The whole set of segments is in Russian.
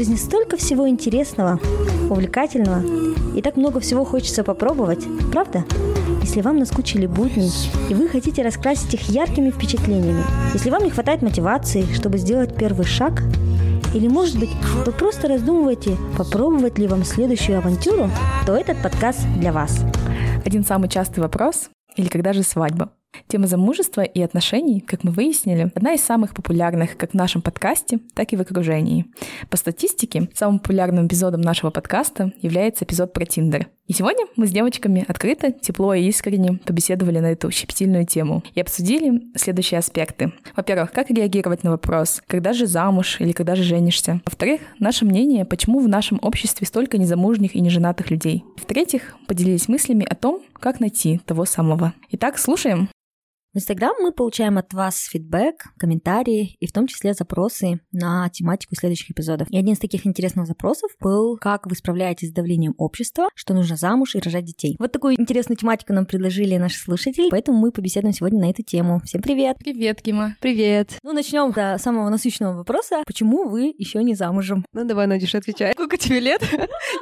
жизни столько всего интересного, увлекательного, и так много всего хочется попробовать, правда? Если вам наскучили будни, и вы хотите раскрасить их яркими впечатлениями, если вам не хватает мотивации, чтобы сделать первый шаг, или, может быть, вы просто раздумываете, попробовать ли вам следующую авантюру, то этот подкаст для вас. Один самый частый вопрос – или когда же свадьба? Тема замужества и отношений, как мы выяснили, одна из самых популярных как в нашем подкасте, так и в окружении. По статистике, самым популярным эпизодом нашего подкаста является эпизод про Тиндер. И сегодня мы с девочками открыто, тепло и искренне побеседовали на эту щепетильную тему и обсудили следующие аспекты. Во-первых, как реагировать на вопрос, когда же замуж или когда же женишься. Во-вторых, наше мнение, почему в нашем обществе столько незамужних и неженатых людей. В-третьих, поделились мыслями о том, как найти того самого. Итак, слушаем. В Инстаграм мы получаем от вас фидбэк, комментарии и в том числе запросы на тематику следующих эпизодов. И один из таких интересных запросов был, как вы справляетесь с давлением общества, что нужно замуж и рожать детей. Вот такую интересную тематику нам предложили наши слушатели, поэтому мы побеседуем сегодня на эту тему. Всем привет! Привет, Кима! Привет! Ну, начнем с самого насущного вопроса. Почему вы еще не замужем? Ну, давай, Надюша, отвечай. Сколько тебе лет?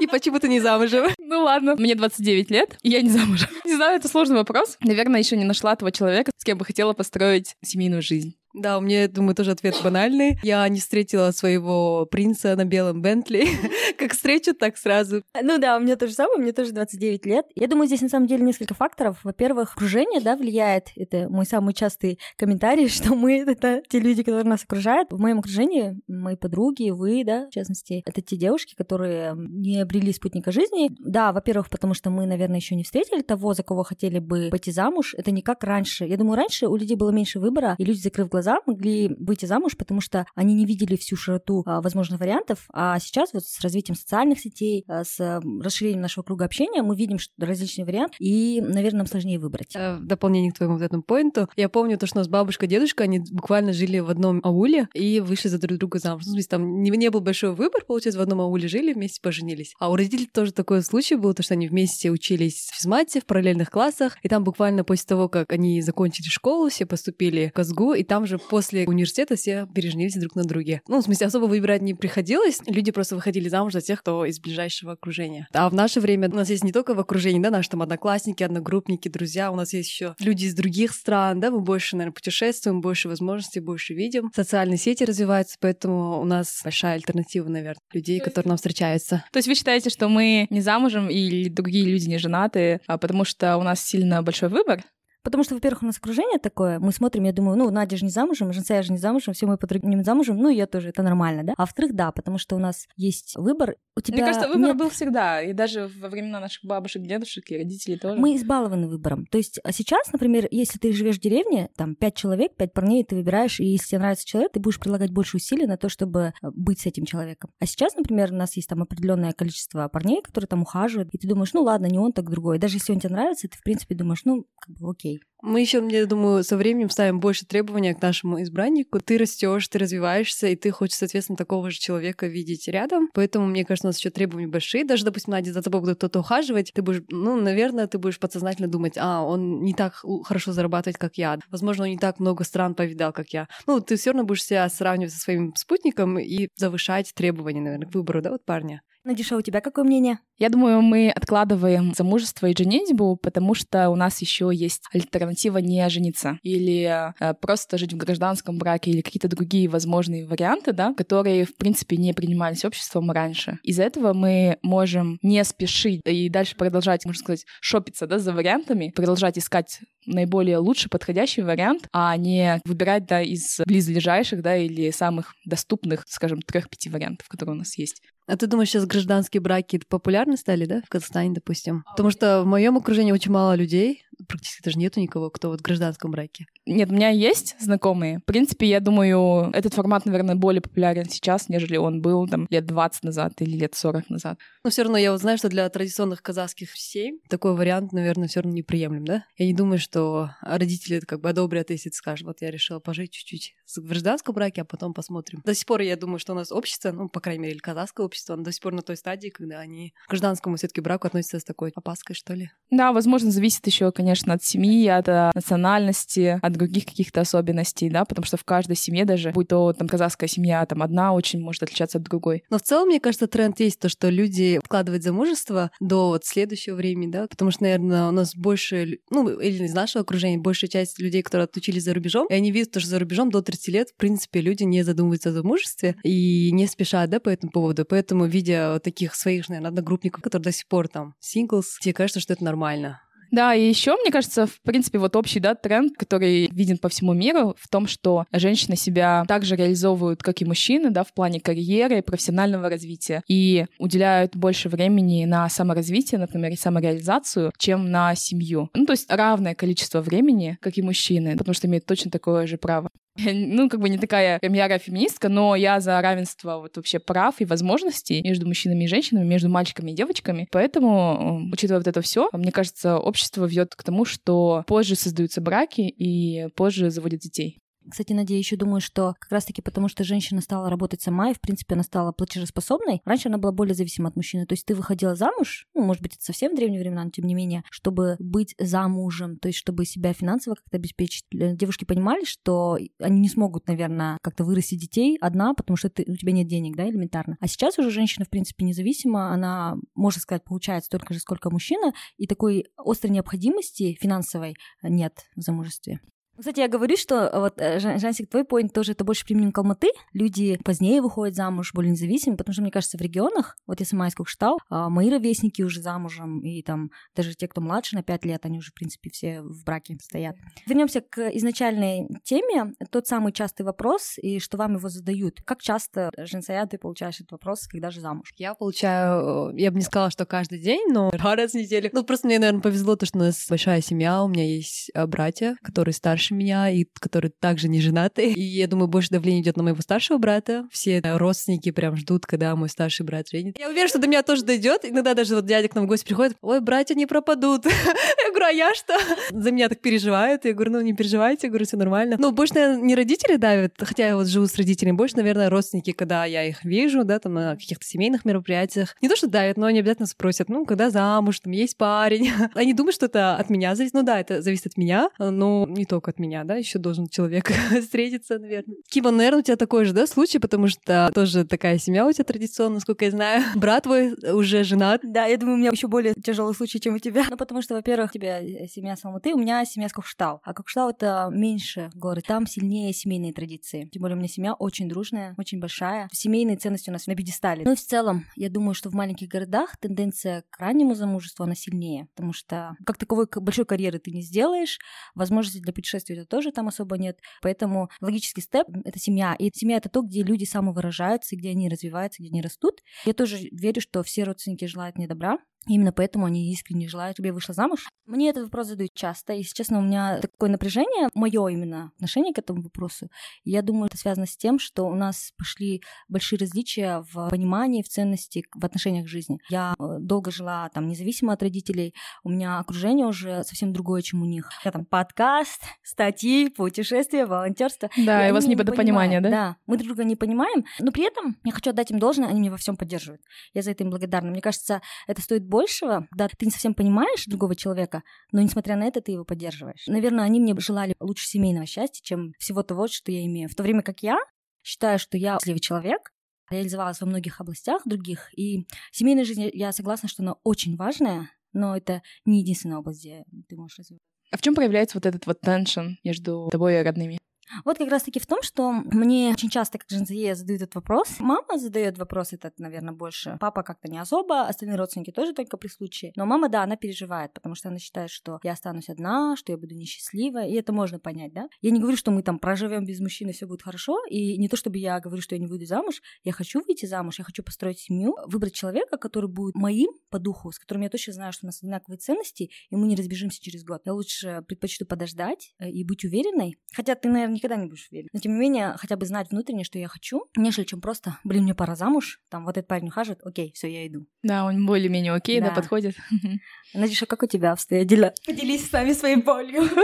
И почему ты не замужем? Ну, ладно. Мне 29 лет, и я не замужем. Не знаю, это сложный вопрос. Наверное, еще не нашла того человека, с кем бы хотела построить семейную жизнь. Да, у меня, думаю, тоже ответ банальный. Я не встретила своего принца на белом Бентли. как встречу, так сразу. Ну да, у меня тоже самое, мне тоже 29 лет. Я думаю, здесь на самом деле несколько факторов. Во-первых, окружение, да, влияет. Это мой самый частый комментарий, что мы — это те люди, которые нас окружают. В моем окружении мои подруги, вы, да, в частности, это те девушки, которые не обрели спутника жизни. Да, во-первых, потому что мы, наверное, еще не встретили того, за кого хотели бы пойти замуж. Это не как раньше. Я думаю, раньше у людей было меньше выбора, и люди, закрыв глаза, глаза могли выйти замуж, потому что они не видели всю широту а, возможных вариантов. А сейчас вот с развитием социальных сетей, а, с расширением нашего круга общения мы видим что различные варианты, и, наверное, нам сложнее выбрать. Э, в дополнение к твоему вот этому поинту, я помню то, что у нас бабушка и дедушка, они буквально жили в одном ауле и вышли за друг друга замуж. Ну, то есть там не, не был большой выбор, получается, в одном ауле жили, вместе поженились. А у родителей тоже такой случай был, то, что они вместе учились в физмате, в параллельных классах, и там буквально после того, как они закончили школу, все поступили в Казгу, и там же после университета все переженились друг на друге. Ну, в смысле, особо выбирать не приходилось. Люди просто выходили замуж за тех, кто из ближайшего окружения. А в наше время у нас есть не только в окружении, да, наши там одноклассники, одногруппники, друзья, у нас есть еще люди из других стран, да, мы больше, наверное, путешествуем, больше возможностей, больше видим. Социальные сети развиваются, поэтому у нас большая альтернатива, наверное, людей, которые нам встречаются. То есть вы считаете, что мы не замужем или другие люди не женаты, а потому что у нас сильно большой выбор? Потому что, во-первых, у нас окружение такое, мы смотрим, я думаю, ну, Надя же не замужем, Женсая же не замужем, все мои подруги не замужем, ну, я тоже, это нормально, да? А во-вторых, да, потому что у нас есть выбор. У тебя Мне кажется, выбор нет... был всегда, и даже во времена наших бабушек, дедушек и родителей тоже. Мы избалованы выбором. То есть а сейчас, например, если ты живешь в деревне, там, пять человек, пять парней, ты выбираешь, и если тебе нравится человек, ты будешь прилагать больше усилий на то, чтобы э, быть с этим человеком. А сейчас, например, у нас есть там определенное количество парней, которые там ухаживают, и ты думаешь, ну ладно, не он, так другой. Даже если он тебе нравится, ты, в принципе, думаешь, ну, как бы окей. Мы еще, я думаю, со временем ставим больше требований к нашему избраннику. Ты растешь, ты развиваешься, и ты хочешь, соответственно, такого же человека видеть рядом. Поэтому, мне кажется, у нас еще требования большие. Даже, допустим, Надя, за тобой будет кто-то ухаживать, ты будешь, ну, наверное, ты будешь подсознательно думать, а, он не так хорошо зарабатывает, как я. Возможно, он не так много стран повидал, как я. Ну, ты все равно будешь себя сравнивать со своим спутником и завышать требования, наверное, к выбору, да, вот парня. Надюша, у тебя какое мнение? Я думаю, мы откладываем замужество и женитьбу, потому что у нас еще есть альтернатива не жениться или э, просто жить в гражданском браке или какие-то другие возможные варианты, да, которые, в принципе, не принимались обществом раньше. Из-за этого мы можем не спешить и дальше продолжать, можно сказать, шопиться, да, за вариантами, продолжать искать наиболее лучший, подходящий вариант, а не выбирать, да, из близлежащих, да, или самых доступных, скажем, трех-пяти вариантов, которые у нас есть. А ты думаешь, сейчас гражданские браки популярны стали, да, в Казахстане, допустим? Потому что в моем окружении очень мало людей, практически даже нету никого, кто вот в гражданском браке. Нет, у меня есть знакомые. В принципе, я думаю, этот формат, наверное, более популярен сейчас, нежели он был там лет 20 назад или лет 40 назад. Но все равно я вот знаю, что для традиционных казахских семей такой вариант, наверное, все равно неприемлем, да? Я не думаю, что родители это как бы одобрят, если ты скажешь, вот я решила пожить чуть-чуть в гражданском браке, а потом посмотрим. До сих пор я думаю, что у нас общество, ну, по крайней мере, казахское общество, оно до сих пор на той стадии, когда они в гражданскому все таки браку относятся с такой опаской, что ли? Да, возможно, зависит еще, конечно, от семьи, от э, национальности, от других каких-то особенностей, да, потому что в каждой семье даже, будь то там казахская семья, там одна очень может отличаться от другой. Но в целом, мне кажется, тренд есть то, что люди откладывают замужество до вот следующего времени, да, потому что, наверное, у нас больше, ну, или из нашего окружения, большая часть людей, которые отучились за рубежом, и они видят, что за рубежом до 30 лет, в принципе, люди не задумываются о замужестве и не спешат, да, по этому поводу. Поэтому, видя таких своих, наверное, одногруппников, которые до сих пор там синглс, тебе кажется, что это нормально. Да, и еще, мне кажется, в принципе, вот общий да, тренд, который виден по всему миру, в том, что женщины себя также реализовывают, как и мужчины, да, в плане карьеры и профессионального развития, и уделяют больше времени на саморазвитие, например, и самореализацию, чем на семью. Ну, то есть равное количество времени, как и мужчины, потому что имеют точно такое же право. ну, как бы не такая прям ярая феминистка, но я за равенство вот вообще прав и возможностей между мужчинами и женщинами, между мальчиками и девочками. Поэтому, учитывая вот это все, мне кажется, общество ведет к тому, что позже создаются браки и позже заводят детей. Кстати, Надя, еще думаю, что как раз-таки потому, что женщина стала работать сама, и, в принципе, она стала платежеспособной, раньше она была более зависима от мужчины. То есть ты выходила замуж, ну, может быть, это совсем в древние времена, но тем не менее, чтобы быть замужем, то есть чтобы себя финансово как-то обеспечить. Девушки понимали, что они не смогут, наверное, как-то вырастить детей одна, потому что ты, у тебя нет денег, да, элементарно. А сейчас уже женщина, в принципе, независима, она, можно сказать, получает столько же, сколько мужчина, и такой острой необходимости финансовой нет в замужестве. Кстати, я говорю, что э, вот, э, Жансик, твой поинт тоже это больше применим к Алматы. Люди позднее выходят замуж, более независимы, потому что, мне кажется, в регионах, вот я сама из Кукштау, мои ровесники уже замужем, и там даже те, кто младше на 5 лет, они уже, в принципе, все в браке стоят. Вернемся к изначальной теме. Тот самый частый вопрос, и что вам его задают. Как часто, Жансая, ты получаешь этот вопрос, когда же замуж? Я получаю, э, я бы не сказала, что каждый день, но раз в неделю. Ну, просто мне, наверное, повезло то, что у нас большая семья, у меня есть братья, которые старше старше меня и которые также не женаты. И я думаю, больше давление идет на моего старшего брата. Все родственники прям ждут, когда мой старший брат женит. Я уверена, что до меня тоже дойдет. Иногда даже вот дядя к нам в гости приходит, ой, братья не пропадут. Я говорю, а я что? За меня так переживают. Я говорю, ну не переживайте, я говорю, все нормально. Ну, больше, наверное, не родители давят, хотя я вот живу с родителями, больше, наверное, родственники, когда я их вижу, да, там на каких-то семейных мероприятиях. Не то, что давят, но они обязательно спросят, ну, когда замуж, там есть парень. Они думают, что это от меня зависит. Ну да, это зависит от меня, но не только от меня, да, еще должен человек встретиться, наверное. Кима, наверное, у тебя такой же, да, случай, потому что тоже такая семья у тебя традиционно, насколько я знаю. Брат твой уже женат. Да, я думаю, у меня еще более тяжелый случай, чем у тебя. Ну, потому что, во-первых, у тебя семья с Алматы, у меня семья с Кокштау. А Кокштау — это меньше город, там сильнее семейные традиции. Тем более у меня семья очень дружная, очень большая. Семейные ценности у нас на пьедестале. Ну и в целом, я думаю, что в маленьких городах тенденция к раннему замужеству, она сильнее, потому что как таковой большой карьеры ты не сделаешь, возможности для путешествия это тоже там особо нет. Поэтому логический степ — это семья. И семья — это то, где люди самовыражаются, где они развиваются, где они растут. Я тоже верю, что все родственники желают мне добра, Именно поэтому они искренне желают, чтобы я вышла замуж. Мне этот вопрос задают часто, и, если честно, у меня такое напряжение, мое именно отношение к этому вопросу. Я думаю, это связано с тем, что у нас пошли большие различия в понимании, в ценности, в отношениях к жизни. Я э, долго жила там независимо от родителей, у меня окружение уже совсем другое, чем у них. Я там подкаст, статьи, путешествия, волонтерство. Да, и, и у вас недопонимание, да? Да, мы друг друга не понимаем, но при этом я хочу отдать им должное, они меня во всем поддерживают. Я за это им благодарна. Мне кажется, это стоит большего, когда ты не совсем понимаешь другого человека, но несмотря на это ты его поддерживаешь. Наверное, они мне желали лучше семейного счастья, чем всего того, что я имею. В то время как я считаю, что я счастливый человек, реализовалась во многих областях других, и семейная жизнь, я согласна, что она очень важная, но это не единственная область, где ты можешь развиваться. А в чем проявляется вот этот вот теншн между тобой и родными? Вот как раз-таки в том, что мне очень часто, как жензие, задают этот вопрос. Мама задает вопрос этот, наверное, больше. Папа как-то не особо, остальные родственники тоже только при случае. Но мама, да, она переживает, потому что она считает, что я останусь одна, что я буду несчастлива, и это можно понять, да? Я не говорю, что мы там проживем без мужчины, все будет хорошо, и не то чтобы я говорю, что я не выйду замуж, я хочу выйти замуж, я хочу построить семью, выбрать человека, который будет моим по духу, с которым я точно знаю, что у нас одинаковые ценности, и мы не разбежимся через год. Я лучше предпочту подождать э, и быть уверенной. Хотя ты, наверное, никогда не будешь уверен. Но тем не менее, хотя бы знать внутренне, что я хочу, нежели чем просто, блин, мне пора замуж, там вот этот парень ухаживает, окей, все, я иду. Да, он более-менее окей, да, Да. подходит. Надюша, как у тебя обстоят дела? Поделись с нами своей болью.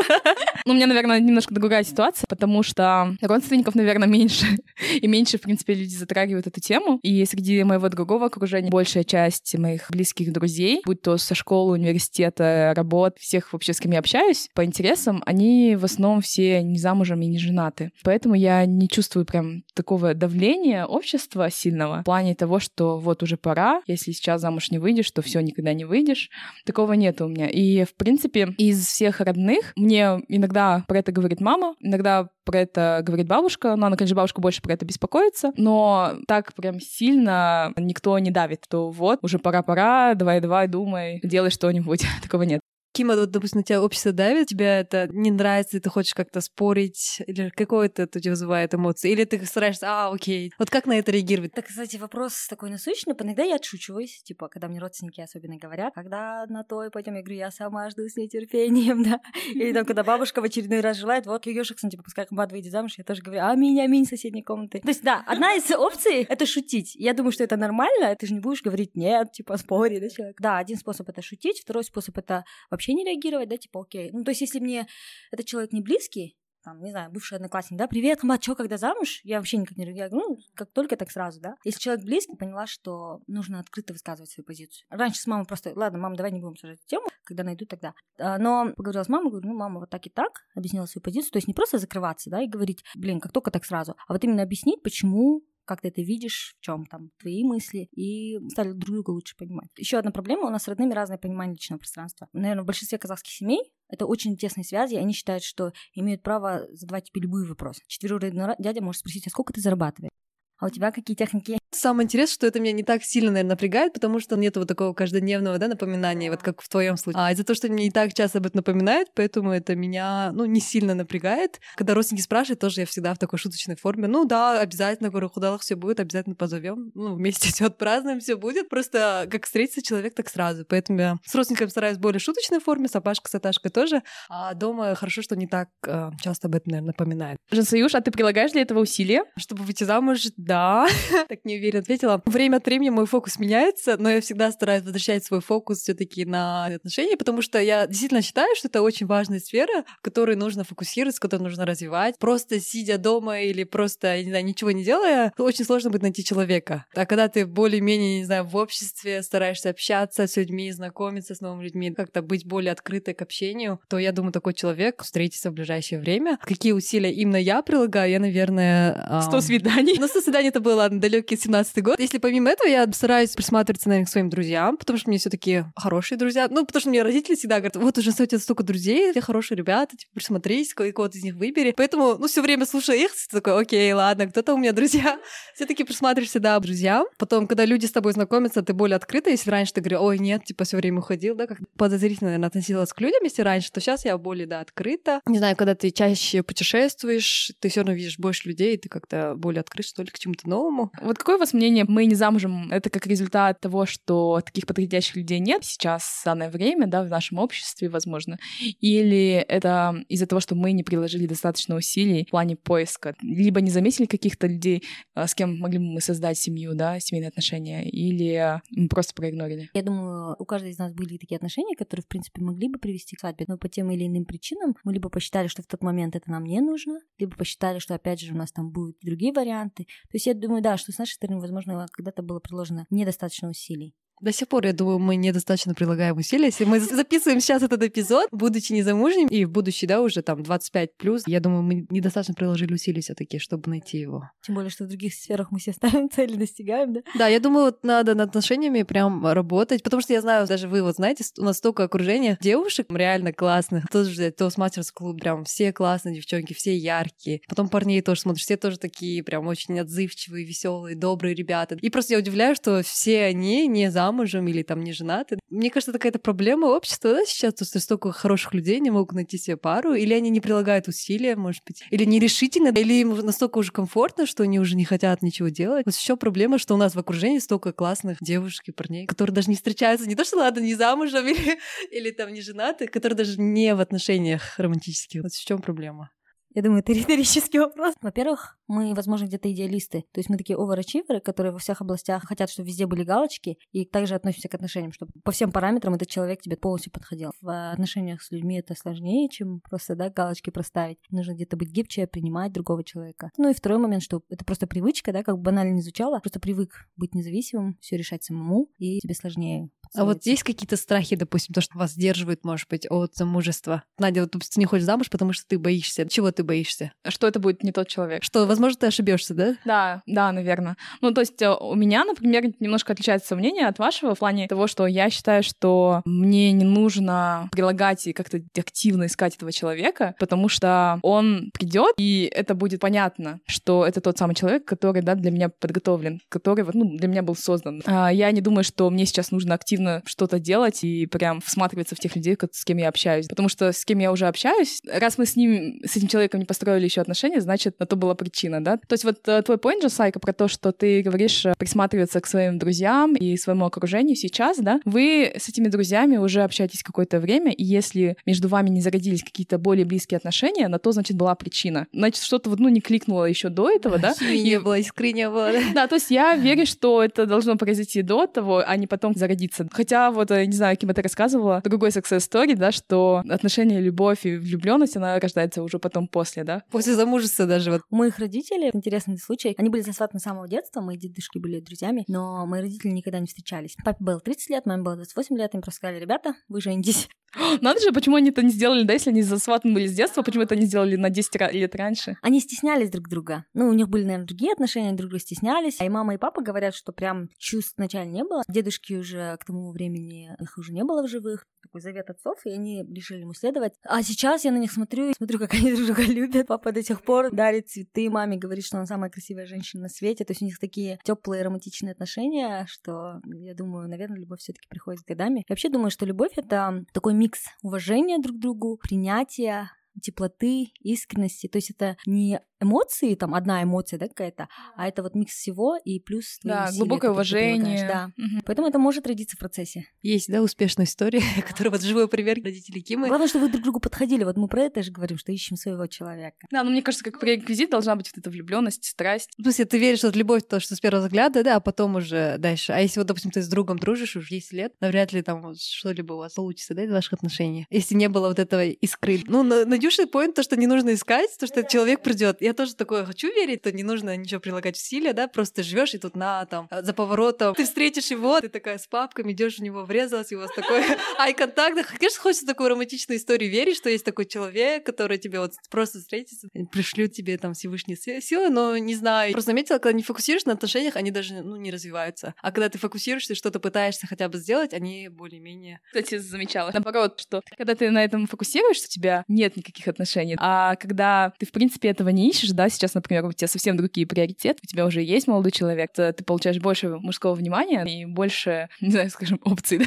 Ну, у меня, наверное, немножко другая ситуация, потому что родственников, наверное, меньше. И меньше, в принципе, люди затрагивают эту тему. И среди моего другого окружения большая часть моих близких друзей, будь то со школы, университета, работ, всех вообще, с кем я общаюсь, по интересам, они в основном все не замужем и не женаты. Поэтому я не чувствую прям такого давления общества сильного в плане того, что вот уже пора, если сейчас замуж не выйдешь, то все никогда не выйдешь. Такого нет у меня. И, в принципе, из всех родных мне иногда про это говорит мама, иногда про это говорит бабушка, но она, конечно, бабушка больше про это беспокоится, но так прям сильно никто не давит, то вот, уже пора-пора, давай-давай, думай, делай что-нибудь. Такого нет. Кима, вот, допустим, на тебя общество давит, тебе это не нравится, и ты хочешь как-то спорить, или какое-то это у тебя вызывает эмоции, или ты стараешься, а, окей. Вот как на это реагировать? Так, кстати, вопрос такой насущный. Иногда я отшучиваюсь, типа, когда мне родственники особенно говорят, когда на то и пойдем, я говорю, я сама жду с нетерпением, да. Или там, когда бабушка в очередной раз желает, вот, Ёшиксон, типа, пускай комбат выйдет замуж, я тоже говорю, аминь, аминь, соседней комнаты. То есть, да, одна из опций — это шутить. Я думаю, что это нормально, ты же не будешь говорить нет, типа, спори, да, человек. Да, один способ — это шутить, второй способ — это вообще не реагировать, да, типа, окей. Ну, то есть, если мне этот человек не близкий, там, не знаю, бывший одноклассник, да, привет, комбат, чё, когда замуж? Я вообще никак не реагирую, ну, как только, так сразу, да. Если человек близкий, поняла, что нужно открыто высказывать свою позицию. Раньше с мамой просто, ладно, мама, давай не будем эту тему, когда найду, тогда. А, Но поговорила с мамой, говорю, ну, мама, вот так и так, объяснила свою позицию, то есть не просто закрываться, да, и говорить, блин, как только, так сразу, а вот именно объяснить, почему как ты это видишь, в чем там твои мысли, и стали друг друга лучше понимать. Еще одна проблема, у нас с родными разное понимание личного пространства. Наверное, в большинстве казахских семей это очень тесные связи, и они считают, что имеют право задавать тебе любые вопросы. Четвероюродный дядя может спросить, а сколько ты зарабатываешь? А у тебя какие техники? Самое интересное, что это меня не так сильно, наверное, напрягает, потому что нет вот такого каждодневного да, напоминания, вот как в твоем случае. А из-за того, что мне не так часто об этом напоминает, поэтому это меня, ну, не сильно напрягает. Когда родственники спрашивают, тоже я всегда в такой шуточной форме. Ну да, обязательно, говорю, худалах все будет, обязательно позовем. Ну, вместе все отпразднуем, все будет. Просто как встретится человек, так сразу. Поэтому я с родственниками стараюсь в более шуточной форме, с Апашкой, с Аташкой тоже. А дома хорошо, что не так э, часто об этом, наверное, напоминает. Жансаюш, а ты прилагаешь для этого усилия? Чтобы выйти замуж, да. так Верин ответила, время от времени мой фокус меняется, но я всегда стараюсь возвращать свой фокус все таки на отношения, потому что я действительно считаю, что это очень важная сфера, в которой нужно фокусироваться, которую нужно развивать. Просто сидя дома или просто, я не знаю, ничего не делая, очень сложно будет найти человека. А когда ты более-менее, не знаю, в обществе, стараешься общаться с людьми, знакомиться с новыми людьми, как-то быть более открытой к общению, то я думаю, такой человек встретится в ближайшее время. Какие усилия именно я прилагаю, я, наверное... Эм... свиданий. Ну, 100 свиданий это было далекие 2017 год. Если помимо этого я стараюсь присматриваться, наверное, к своим друзьям, потому что мне все таки хорошие друзья. Ну, потому что мне родители всегда говорят, вот уже у тебя столько друзей, все хорошие ребята, типа, присмотрись, кого-то из них выбери. Поэтому, ну, все время слушаю их, ты такой, окей, ладно, кто-то у меня друзья. все таки присматриваешься, да, друзьям. Потом, когда люди с тобой знакомятся, ты более открыта. Если раньше ты говорил, ой, нет, типа, все время уходил, да, как подозрительно, наверное, относилась к людям, если раньше, то сейчас я более, да, открыта. Не знаю, когда ты чаще путешествуешь, ты все равно видишь больше людей, ты как-то более открыт, что ли, к чему-то новому. Вот какой какое у вас мнение? Мы не замужем. Это как результат того, что таких подходящих людей нет сейчас, в данное время, да, в нашем обществе, возможно. Или это из-за того, что мы не приложили достаточно усилий в плане поиска. Либо не заметили каких-то людей, а, с кем могли бы мы создать семью, да, семейные отношения, или мы просто проигнорили. Я думаю, у каждой из нас были такие отношения, которые, в принципе, могли бы привести к свадьбе, но по тем или иным причинам мы либо посчитали, что в тот момент это нам не нужно, либо посчитали, что, опять же, у нас там будут другие варианты. То есть я думаю, да, что с нашей стороны, возможно, когда-то было приложено недостаточно усилий. До сих пор, я думаю, мы недостаточно прилагаем усилия. Если мы записываем сейчас этот эпизод, будучи незамужним, и в будущее, да, уже там 25 плюс, я думаю, мы недостаточно приложили усилий все таки чтобы найти его. Тем более, что в других сферах мы все ставим цели, достигаем, да? Да, я думаю, вот надо над отношениями прям работать, потому что я знаю, даже вы вот знаете, у нас столько окружения девушек реально классных. Тоже взять Toastmasters клуб, прям все классные девчонки, все яркие. Потом парней тоже смотришь, все тоже такие прям очень отзывчивые, веселые, добрые ребята. И просто я удивляюсь, что все они не замужем или там не женаты. Мне кажется, это какая-то проблема общества да, сейчас, то, что столько хороших людей не могут найти себе пару, или они не прилагают усилия, может быть, или нерешительно, или им настолько уже комфортно, что они уже не хотят ничего делать. Вот еще проблема, что у нас в окружении столько классных девушек и парней, которые даже не встречаются, не то, что ладно, не замужем или, или там не женаты, которые даже не в отношениях романтических. Вот в чем проблема? Я думаю, это риторический вопрос. Во-первых, мы, возможно, где-то идеалисты. То есть мы такие оверачиверы, которые во всех областях хотят, чтобы везде были галочки, и также относимся к отношениям, чтобы по всем параметрам этот человек тебе полностью подходил. В отношениях с людьми это сложнее, чем просто, да, галочки проставить. Нужно где-то быть гибче, принимать другого человека. Ну и второй момент, что это просто привычка, да, как бы банально не звучало, просто привык быть независимым, все решать самому, и тебе сложнее а вот есть какие-то страхи, допустим, то, что вас сдерживает, может быть, от замужества? Надя, вот ты не хочешь замуж, потому что ты боишься. Чего ты боишься? Что это будет не тот человек. Что, возможно, ты ошибешься, да? Да, да, наверное. Ну, то есть э, у меня, например, немножко отличается мнение от вашего в плане того, что я считаю, что мне не нужно прилагать и как-то активно искать этого человека, потому что он придет, и это будет понятно, что это тот самый человек, который, да, для меня подготовлен, который, вот, ну, для меня был создан. А я не думаю, что мне сейчас нужно активно активно что-то делать и прям всматриваться в тех людей, с кем я общаюсь. Потому что с кем я уже общаюсь, раз мы с ним, с этим человеком не построили еще отношения, значит, на то была причина, да? То есть вот э, твой point же, Сайка, про то, что ты говоришь э, присматриваться к своим друзьям и своему окружению сейчас, да? Вы с этими друзьями уже общаетесь какое-то время, и если между вами не зародились какие-то более близкие отношения, на то, значит, была причина. Значит, что-то вот, ну, не кликнуло еще до этого, да? И не было, искры не было? Да, то есть я верю, что это должно произойти до того, а не потом зародиться. Хотя вот, я не знаю, кем это рассказывала, другой success story, да, что отношения, любовь и влюбленность, она рождается уже потом после, да? После замужества даже вот. У моих родителей, интересный случай, они были засватаны с самого детства, мои дедушки были друзьями, но мои родители никогда не встречались. Папе было 30 лет, маме было 28 лет, им просто сказали, ребята, вы женитесь. Надо же, почему они это не сделали, да, если они засватаны были с детства, почему это не сделали на 10 лет раньше? Они стеснялись друг друга. Ну, у них были, наверное, другие отношения, друг друга стеснялись. А и мама, и папа говорят, что прям чувств вначале не было. Дедушки уже к тому времени, их уже не было в живых такой завет отцов, и они решили ему следовать. А сейчас я на них смотрю, и смотрю, как они друг друга любят. Папа до сих пор дарит цветы маме, говорит, что она самая красивая женщина на свете. То есть у них такие теплые романтичные отношения, что я думаю, наверное, любовь все-таки приходит с годами. Я вообще думаю, что любовь это такой микс уважения друг к другу, принятия, теплоты, искренности. То есть это не эмоции, там одна эмоция, да, какая-то, а это вот микс всего и плюс Да, усилия, глубокое уважение. Да. Угу. Поэтому это может родиться в процессе. Есть, да, успешная история, которая вот живой пример родителей Кимы. Главное, что вы друг другу подходили. Вот мы про это же говорим, что ищем своего человека. Да, но мне кажется, как пререквизит должна быть вот эта влюбленность, страсть. В смысле, ты веришь, что любовь то, что с первого взгляда, да, а потом уже дальше. А если вот, допустим, ты с другом дружишь уже 10 лет, навряд ли там вот что-либо у вас получится, да, из ваших отношений. Если не было вот этого искры. Ну, Надюша поинт то, что не нужно искать, то, что человек придет. Я тоже такое хочу верить, то не нужно ничего прилагать усилия, да, просто живешь и тут на там за поворотом ты встретишь его, ты такая с папками идешь в него врезалась, и у вас такой ай-контакт. Конечно, хочется такую романтичную историю верить, что есть такой человек, который тебе вот просто встретится, пришлют тебе там Всевышние силы, но не знаю. Просто заметила, когда не фокусируешься на отношениях, они даже ну, не развиваются. А когда ты фокусируешься, что-то пытаешься хотя бы сделать, они более-менее... Кстати, замечала. Наоборот, что когда ты на этом фокусируешься, у тебя нет никаких отношений. А когда ты, в принципе, этого не ищешь, да, сейчас например, у тебя совсем другие приоритеты, у тебя уже есть молодой человек, то ты получаешь больше мужского внимания и больше, не знаю, скажем, опций. Да?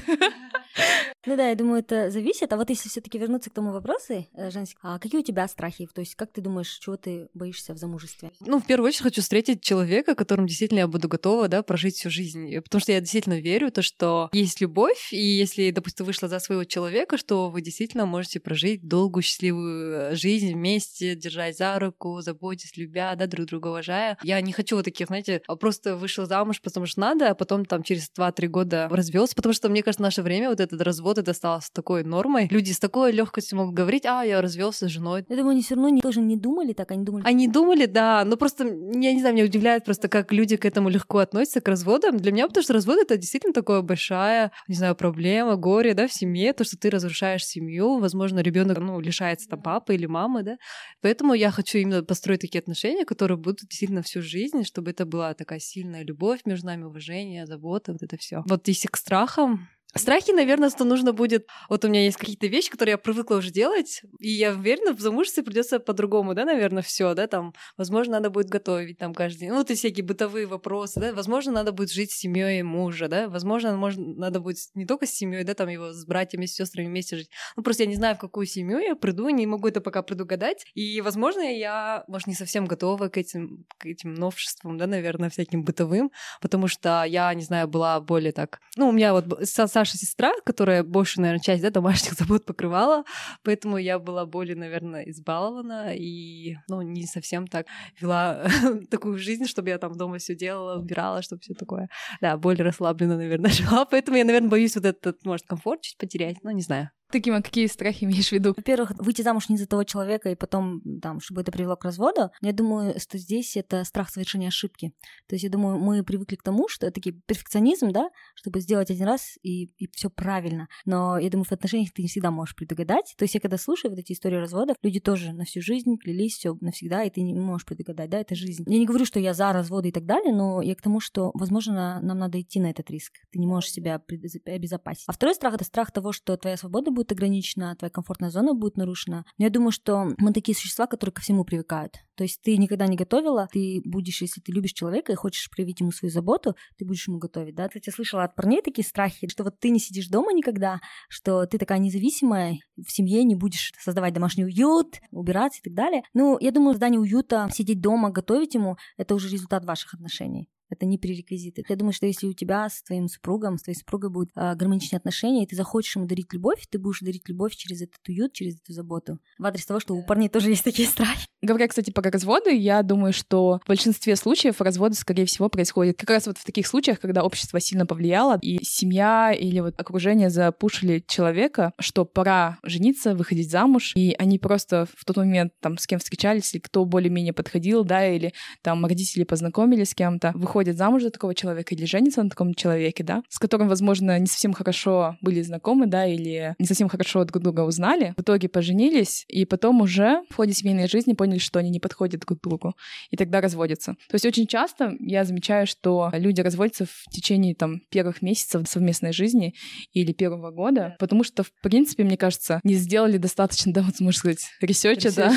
Ну да, я думаю, это зависит. А вот если все-таки вернуться к тому вопросу, э, Женсик, а какие у тебя страхи? То есть как ты думаешь, чего ты боишься в замужестве? Ну, в первую очередь хочу встретить человека, которым действительно я буду готова, да, прожить всю жизнь. Потому что я действительно верю, то, что есть любовь, и если, допустим, вышла за своего человека, что вы действительно можете прожить долгую счастливую э, жизнь вместе, держать за руку, заботясь, любя, да, друг друга уважая. Я не хочу вот таких, знаете, просто вышла замуж, потому что надо, а потом там через 2-3 года развелся, потому что, мне кажется, в наше время вот этот развод это стало такой нормой. Люди с такой легкостью могут говорить, а, я развелся с женой. Я думаю, они все равно не, тоже не думали так, они думали. Они думали, да, но просто, я не знаю, меня удивляет просто, как люди к этому легко относятся, к разводам. Для меня, потому что развод это действительно такое большая, не знаю, проблема, горе, да, в семье, то, что ты разрушаешь семью, возможно, ребенок, ну, лишается там папы или мамы, да. Поэтому я хочу именно построить такие отношения, которые будут действительно всю жизнь, чтобы это была такая сильная любовь между нами, уважение, забота, вот это все. Вот если к страхам, Страхи, наверное, что нужно будет... Вот у меня есть какие-то вещи, которые я привыкла уже делать, и я уверена, в замужестве придется по-другому, да, наверное, все, да, там, возможно, надо будет готовить там каждый день, ну, вот и всякие бытовые вопросы, да, возможно, надо будет жить с семьей мужа, да, возможно, можно, надо будет не только с семьей, да, там его с братьями, с сестрами вместе жить. Ну, просто я не знаю, в какую семью я приду, не могу это пока предугадать, и, возможно, я, может, не совсем готова к этим, к этим новшествам, да, наверное, всяким бытовым, потому что я, не знаю, была более так... Ну, у меня вот старшая сестра, которая больше, наверное, часть да, домашних забот покрывала, поэтому я была более, наверное, избалована и, ну, не совсем так вела такую жизнь, чтобы я там дома все делала, убирала, чтобы все такое. Да, более расслабленно, наверное, жила, поэтому я, наверное, боюсь вот этот, может, комфорт чуть потерять, ну, не знаю. Таким, а какие страхи имеешь в виду? Во-первых, выйти замуж не за того человека и потом, там, чтобы это привело к разводу. Я думаю, что здесь это страх совершения ошибки. То есть я думаю, мы привыкли к тому, что это перфекционизм, да, чтобы сделать один раз и, и все правильно. Но я думаю, в отношениях ты не всегда можешь предугадать. То есть я когда слушаю вот эти истории разводов, люди тоже на всю жизнь клялись все навсегда, и ты не можешь предугадать, да, это жизнь. Я не говорю, что я за разводы и так далее, но я к тому, что, возможно, нам надо идти на этот риск. Ты не можешь себя обезопасить. А второй страх — это страх того, что твоя свобода будет ограничена, твоя комфортная зона будет нарушена. Но я думаю, что мы такие существа, которые ко всему привыкают. То есть ты никогда не готовила, ты будешь, если ты любишь человека и хочешь проявить ему свою заботу, ты будешь ему готовить, да? Кстати, я слышала от парней такие страхи, что вот ты не сидишь дома никогда, что ты такая независимая, в семье не будешь создавать домашний уют, убираться и так далее. Ну, я думаю, создание уюта, сидеть дома, готовить ему, это уже результат ваших отношений. Это не пререквизиты. Я думаю, что если у тебя с твоим супругом, с твоей супругой будут э, гармоничные отношения, и ты захочешь ему дарить любовь, ты будешь дарить любовь через этот уют, через эту заботу. В адрес того, что у парней тоже есть такие страхи. Говоря, кстати, про разводы, я думаю, что в большинстве случаев разводы, скорее всего, происходят как раз вот в таких случаях, когда общество сильно повлияло, и семья или вот окружение запушили человека, что пора жениться, выходить замуж, и они просто в тот момент там с кем встречались, или кто более-менее подходил, да, или там родители познакомились с кем-то, выходят выходят замуж за такого человека или женятся на таком человеке, да, с которым, возможно, не совсем хорошо были знакомы, да, или не совсем хорошо друг друга узнали, в итоге поженились, и потом уже в ходе семейной жизни поняли, что они не подходят друг к другу, и тогда разводятся. То есть очень часто я замечаю, что люди разводятся в течение там первых месяцев совместной жизни или первого года, потому что, в принципе, мне кажется, не сделали достаточно, да, вот можно сказать, research а, да,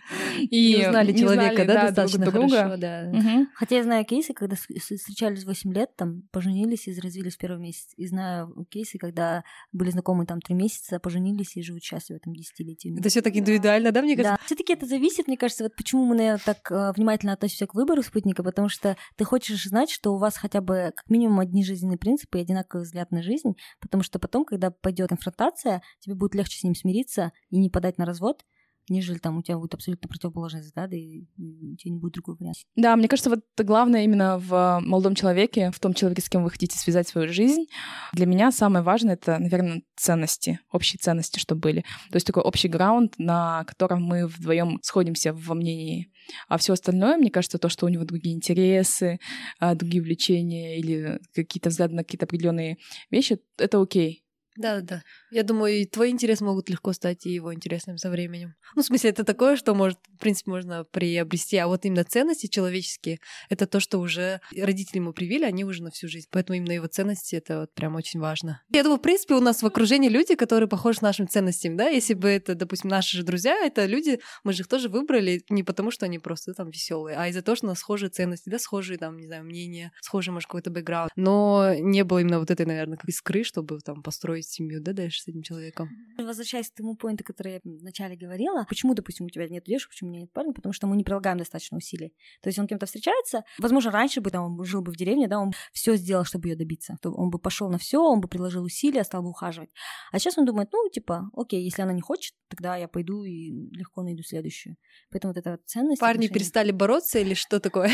и не узнали человека, да, достаточно хорошо, да. Хотя я знаю кейсы, когда встречались 8 лет, там, поженились и развелись в первый месяц. И знаю кейсы, когда были знакомы там 3 месяца, поженились и живут счастливо там десятилетиями. Это все так индивидуально, да, мне кажется? Да. все таки это зависит, мне кажется, вот почему мы, наверное, так э, внимательно относимся к выбору спутника, потому что ты хочешь знать, что у вас хотя бы как минимум одни жизненные принципы и одинаковый взгляд на жизнь, потому что потом, когда пойдет конфронтация, тебе будет легче с ним смириться и не подать на развод, нежели там у тебя будет абсолютно противоположные взгляды, и у тебя не будет другого варианта. Да, мне кажется, вот главное именно в молодом человеке, в том человеке, с кем вы хотите связать свою жизнь, для меня самое важное — это, наверное, ценности, общие ценности, что были. То есть такой общий граунд, на котором мы вдвоем сходимся во мнении. А все остальное, мне кажется, то, что у него другие интересы, а, другие увлечения или какие-то взгляды на какие-то определенные вещи, это окей. Да, да. Я думаю, и твой интерес могут легко стать и его интересным со временем. Ну, в смысле, это такое, что может, в принципе, можно приобрести. А вот именно ценности человеческие — это то, что уже родители ему привили, они уже на всю жизнь. Поэтому именно его ценности — это вот прям очень важно. Я думаю, в принципе, у нас в окружении люди, которые похожи с нашим ценностям, да? Если бы это, допустим, наши же друзья, это люди, мы же их тоже выбрали не потому, что они просто там веселые, а из-за того, что у нас схожие ценности, да, схожие там, не знаю, мнения, схожий, может, какой-то бэкграунд. Но не было именно вот этой, наверное, как искры, чтобы там построить построить семью, да, дальше с этим человеком. Возвращаясь к тому поинту, который я вначале говорила, почему, допустим, у тебя нет девушек, почему у меня нет парня, потому что мы не прилагаем достаточно усилий. То есть он кем-то встречается, возможно, раньше бы там он жил бы в деревне, да, он все сделал, чтобы ее добиться. То он бы пошел на все, он бы приложил усилия, стал бы ухаживать. А сейчас он думает, ну, типа, окей, если она не хочет, тогда я пойду и легко найду следующую. Поэтому вот эта ценность. Парни отношения... перестали бороться или что такое?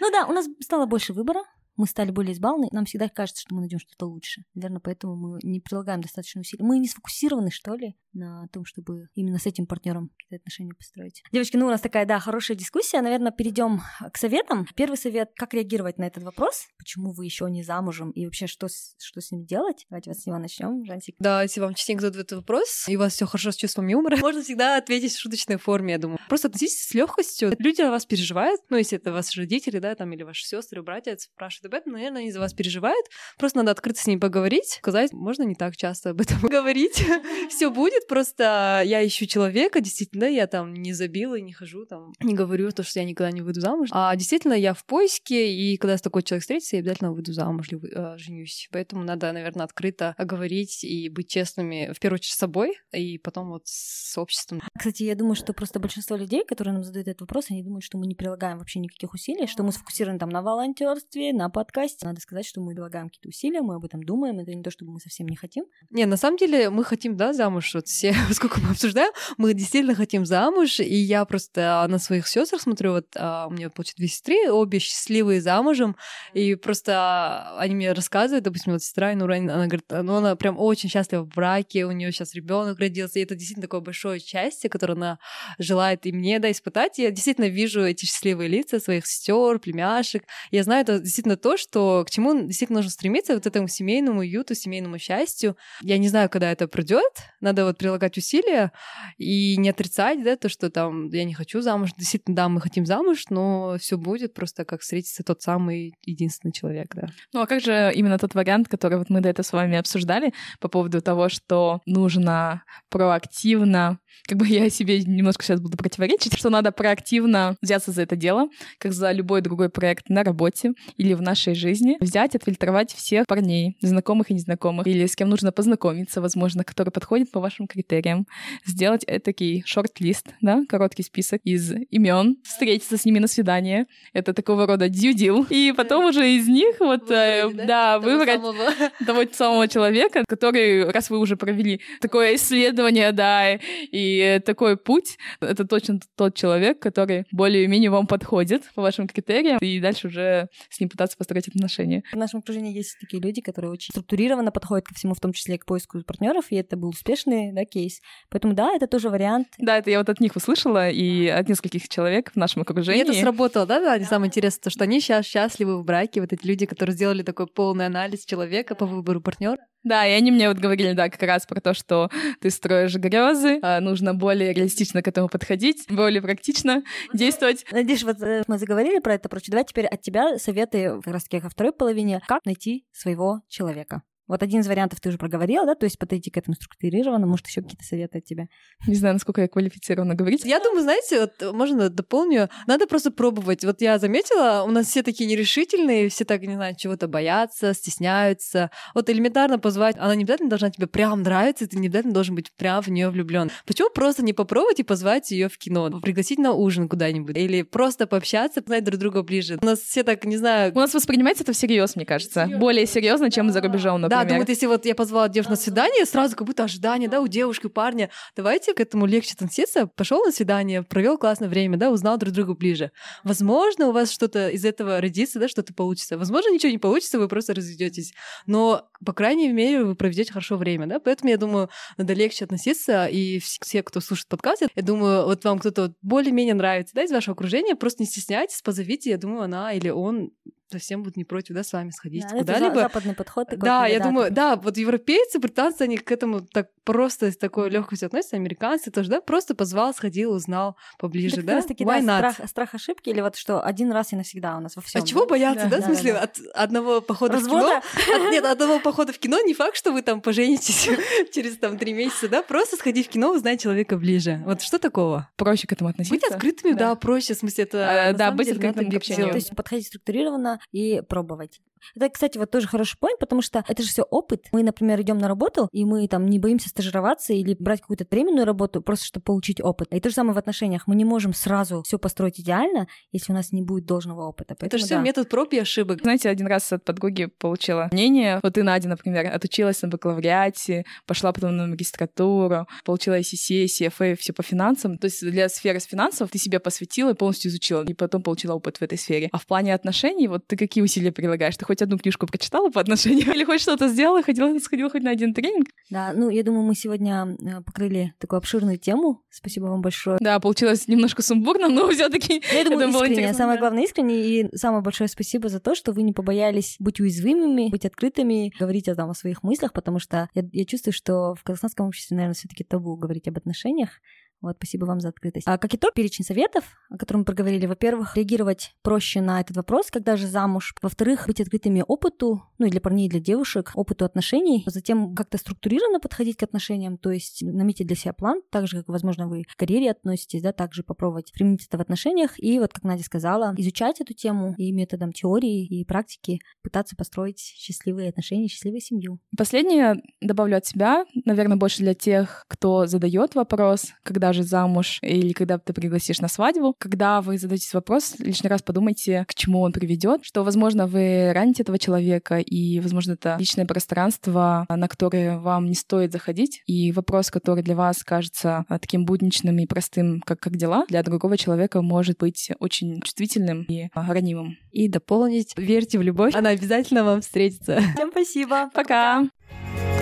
Ну да, у нас стало больше выбора, мы стали более избалованы, нам всегда кажется, что мы найдем что-то лучше. Наверное, поэтому мы не прилагаем достаточно усилий. Мы не сфокусированы, что ли, на том, чтобы именно с этим партнером какие-то отношения построить. Девочки, ну у нас такая, да, хорошая дискуссия. Наверное, перейдем к советам. Первый совет, как реагировать на этот вопрос? Почему вы еще не замужем? И вообще, что с, что с ним делать? Давайте вот с него начнем, Жансик. Да, если вам частенько задают этот вопрос, и у вас все хорошо с чувством юмора, можно всегда ответить в шуточной форме, я думаю. Просто относитесь с легкостью. Люди о вас переживают, ну, если это ваши родители, да, там, или ваши сестры, братья спрашивают об этом, наверное, они за вас переживают. Просто надо открыто с ними поговорить, сказать, можно не так часто об этом говорить. Все будет, просто я ищу человека, действительно, я там не забила и не хожу, там, не говорю то, что я никогда не выйду замуж. А действительно, я в поиске, и когда с такой человек встретится, я обязательно выйду замуж или э, женюсь. Поэтому надо, наверное, открыто говорить и быть честными, в первую очередь, с собой, и потом вот с обществом. Кстати, я думаю, что просто большинство людей, которые нам задают этот вопрос, они думают, что мы не прилагаем вообще никаких усилий, что мы сфокусированы там на волонтерстве, на подкасте. Надо сказать, что мы прилагаем какие-то усилия, мы об этом думаем. Это не то, чтобы мы совсем не хотим. Не, на самом деле мы хотим, да, замуж. Вот все, сколько мы обсуждаем, мы действительно хотим замуж. И я просто на своих сестрах смотрю, вот а, у меня, получается, две сестры, обе счастливые замужем. И просто они мне рассказывают, допустим, вот сестра Инура, она говорит, ну она прям очень счастлива в браке, у нее сейчас ребенок родился. И это действительно такое большое счастье, которое она желает и мне, да, испытать. И я действительно вижу эти счастливые лица своих сестер, племяшек. Я знаю, это действительно то, что к чему действительно нужно стремиться, вот этому семейному уюту, семейному счастью. Я не знаю, когда это придет. Надо вот прилагать усилия и не отрицать, да, то, что там я не хочу замуж. Действительно, да, мы хотим замуж, но все будет просто как встретиться тот самый единственный человек, да. Ну а как же именно тот вариант, который вот мы до этого с вами обсуждали по поводу того, что нужно проактивно как бы я себе немножко сейчас буду противоречить, что надо проактивно взяться за это дело, как за любой другой проект на работе или в нашей жизни, взять, отфильтровать всех парней, знакомых и незнакомых, или с кем нужно познакомиться, возможно, который подходит по вашим критериям, сделать такой шорт-лист, да, короткий список из имен, встретиться с ними на свидание, это такого рода deal, и потом уже из них вот, э, выбрать, да, выбрать самого. того самого человека, который, раз вы уже провели такое исследование, да, и и такой путь — это точно тот человек, который более-менее вам подходит по вашим критериям, и дальше уже с ним пытаться построить отношения. В нашем окружении есть такие люди, которые очень структурированно подходят ко всему, в том числе к поиску партнеров, и это был успешный да, кейс. Поэтому да, это тоже вариант. Да, это я вот от них услышала, и от нескольких человек в нашем окружении. И это сработало, да, да? Самое интересное, то, что они сейчас счастливы в браке, вот эти люди, которые сделали такой полный анализ человека по выбору партнера. Да, и они мне вот говорили, да, как раз про то, что ты строишь грезы, а нужно более реалистично к этому подходить, более практично действовать. Надеюсь, вот э, мы заговорили про это, прочее. Давай теперь от тебя советы как раз таки во второй половине, как найти своего человека. Вот один из вариантов ты уже проговорила, да, то есть подойти к этому структурированно, может, еще какие-то советы от тебя? Не знаю, насколько я квалифицирована говорить. Я думаю, знаете, вот можно дополню, надо просто пробовать. Вот я заметила, у нас все такие нерешительные, все так, не знаю, чего-то боятся, стесняются. Вот элементарно позвать, она не обязательно должна тебе прям нравиться, ты не обязательно должен быть прям в нее влюблен. Почему просто не попробовать и позвать ее в кино, пригласить на ужин куда-нибудь, или просто пообщаться, познать друг друга ближе. У нас все так, не знаю... У нас воспринимается это всерьез, мне кажется. Серьёзно? Более серьезно, чем за рубежом, Да, думают, если вот я позвала девушку на свидание, сразу как будто ожидание, да, у девушки, у парня. Давайте к этому легче относиться. Пошел на свидание, провел классное время, да, узнал друг друга ближе. Возможно, у вас что-то из этого родится, да, что-то получится. Возможно, ничего не получится, вы просто разведетесь. Но, по крайней мере, вы проведете хорошо время, да. Поэтому я думаю, надо легче относиться. И все, кто слушает подкаст, я думаю, вот вам кто-то более-менее нравится, да, из вашего окружения, просто не стесняйтесь, позовите, я думаю, она или он совсем будут не против, да, с вами сходить да, куда-либо. западный подход. Такой, да, я думаю, да, вот европейцы, британцы, они к этому так просто с такой легкостью относятся, американцы тоже, да, просто позвал, сходил, узнал поближе, да. Таки, Why да, not? Страх, страх ошибки или вот что один раз и навсегда у нас во всем. А чего бояться, да, да, в смысле, да, да. от одного похода Развода? в кино? От, нет, одного похода в кино не факт, что вы там поженитесь через там три месяца, да, просто сходить в кино, узнать человека ближе. Вот что такого? Проще к этому относиться. Быть открытыми, да, да проще, в смысле, это... А, да, быть открытым к общению. То есть подходить структурированно и пробовать. Это, кстати, вот тоже хороший point, потому что это же все опыт. Мы, например, идем на работу, и мы там не боимся стажироваться или брать какую-то временную работу, просто чтобы получить опыт. И то же самое в отношениях. Мы не можем сразу все построить идеально, если у нас не будет должного опыта. Поэтому, это же все да. метод проб и ошибок. Знаете, один раз от подруги получила мнение. Вот ты, Надя, например, отучилась на бакалавриате, пошла потом на магистратуру, получила ICC, CFA, все по финансам. То есть для сферы с финансов ты себя посвятила и полностью изучила, и потом получила опыт в этой сфере. А в плане отношений, вот ты какие усилия прилагаешь? Ты хоть одну книжку прочитала по отношению или хоть что-то сделала, ходила, сходила хоть на один тренинг? Да, ну, я думаю, мы сегодня э, покрыли такую обширную тему. Спасибо вам большое. Да, получилось немножко сумбурно, но все таки Я думаю, искренне. Самое главное, искренне. И самое большое спасибо за то, что вы не побоялись быть уязвимыми, быть открытыми, говорить о, там, о своих мыслях, потому что я, я чувствую, что в казахстанском обществе, наверное, все таки табу говорить об отношениях. Вот, спасибо вам за открытость. А как итог, перечень советов, о котором мы проговорили. Во-первых, реагировать проще на этот вопрос, когда же замуж. Во-вторых, быть открытыми опыту, ну и для парней, и для девушек, опыту отношений. Затем как-то структурированно подходить к отношениям, то есть наметить для себя план, так же, как, возможно, вы к карьере относитесь, да, также попробовать применить это в отношениях. И вот, как Надя сказала, изучать эту тему и методом теории и практики пытаться построить счастливые отношения, счастливую семью. Последнее добавлю от себя, наверное, больше для тех, кто задает вопрос, когда скажет замуж или когда ты пригласишь на свадьбу. Когда вы задаете вопрос, лишний раз подумайте, к чему он приведет, что, возможно, вы раните этого человека, и, возможно, это личное пространство, на которое вам не стоит заходить, и вопрос, который для вас кажется а, таким будничным и простым, как, как дела, для другого человека может быть очень чувствительным и а, ранимым. И дополнить, верьте в любовь, она обязательно вам встретится. Всем спасибо. Пока. В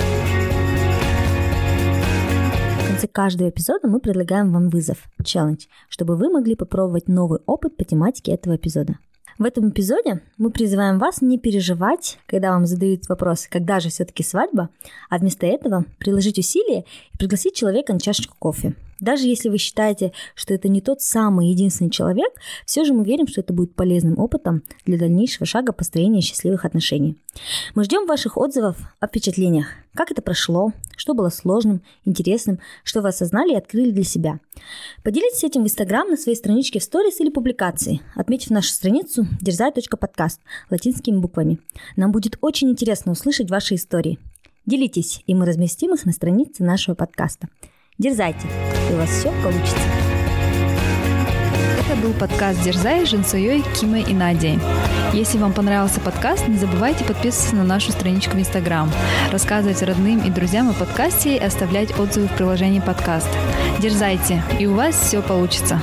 конце каждого эпизода мы предлагаем вам вызов, челлендж, чтобы вы могли попробовать новый опыт по тематике этого эпизода. В этом эпизоде мы призываем вас не переживать, когда вам задают вопрос, когда же все-таки свадьба, а вместо этого приложить усилия и пригласить человека на чашечку кофе. Даже если вы считаете, что это не тот самый единственный человек, все же мы верим, что это будет полезным опытом для дальнейшего шага построения счастливых отношений. Мы ждем ваших отзывов о впечатлениях. Как это прошло, что было сложным, интересным, что вы осознали и открыли для себя. Поделитесь этим в Инстаграм на своей страничке в сторис или публикации, отметив нашу страницу дерзай.подкаст латинскими буквами. Нам будет очень интересно услышать ваши истории. Делитесь, и мы разместим их на странице нашего подкаста. Дерзайте, и у вас все получится. Это был подкаст «Дерзай» с Женсуей, Кимой и Надей. Если вам понравился подкаст, не забывайте подписываться на нашу страничку в Инстаграм, рассказывать родным и друзьям о подкасте и оставлять отзывы в приложении подкаст. Дерзайте, и у вас все получится.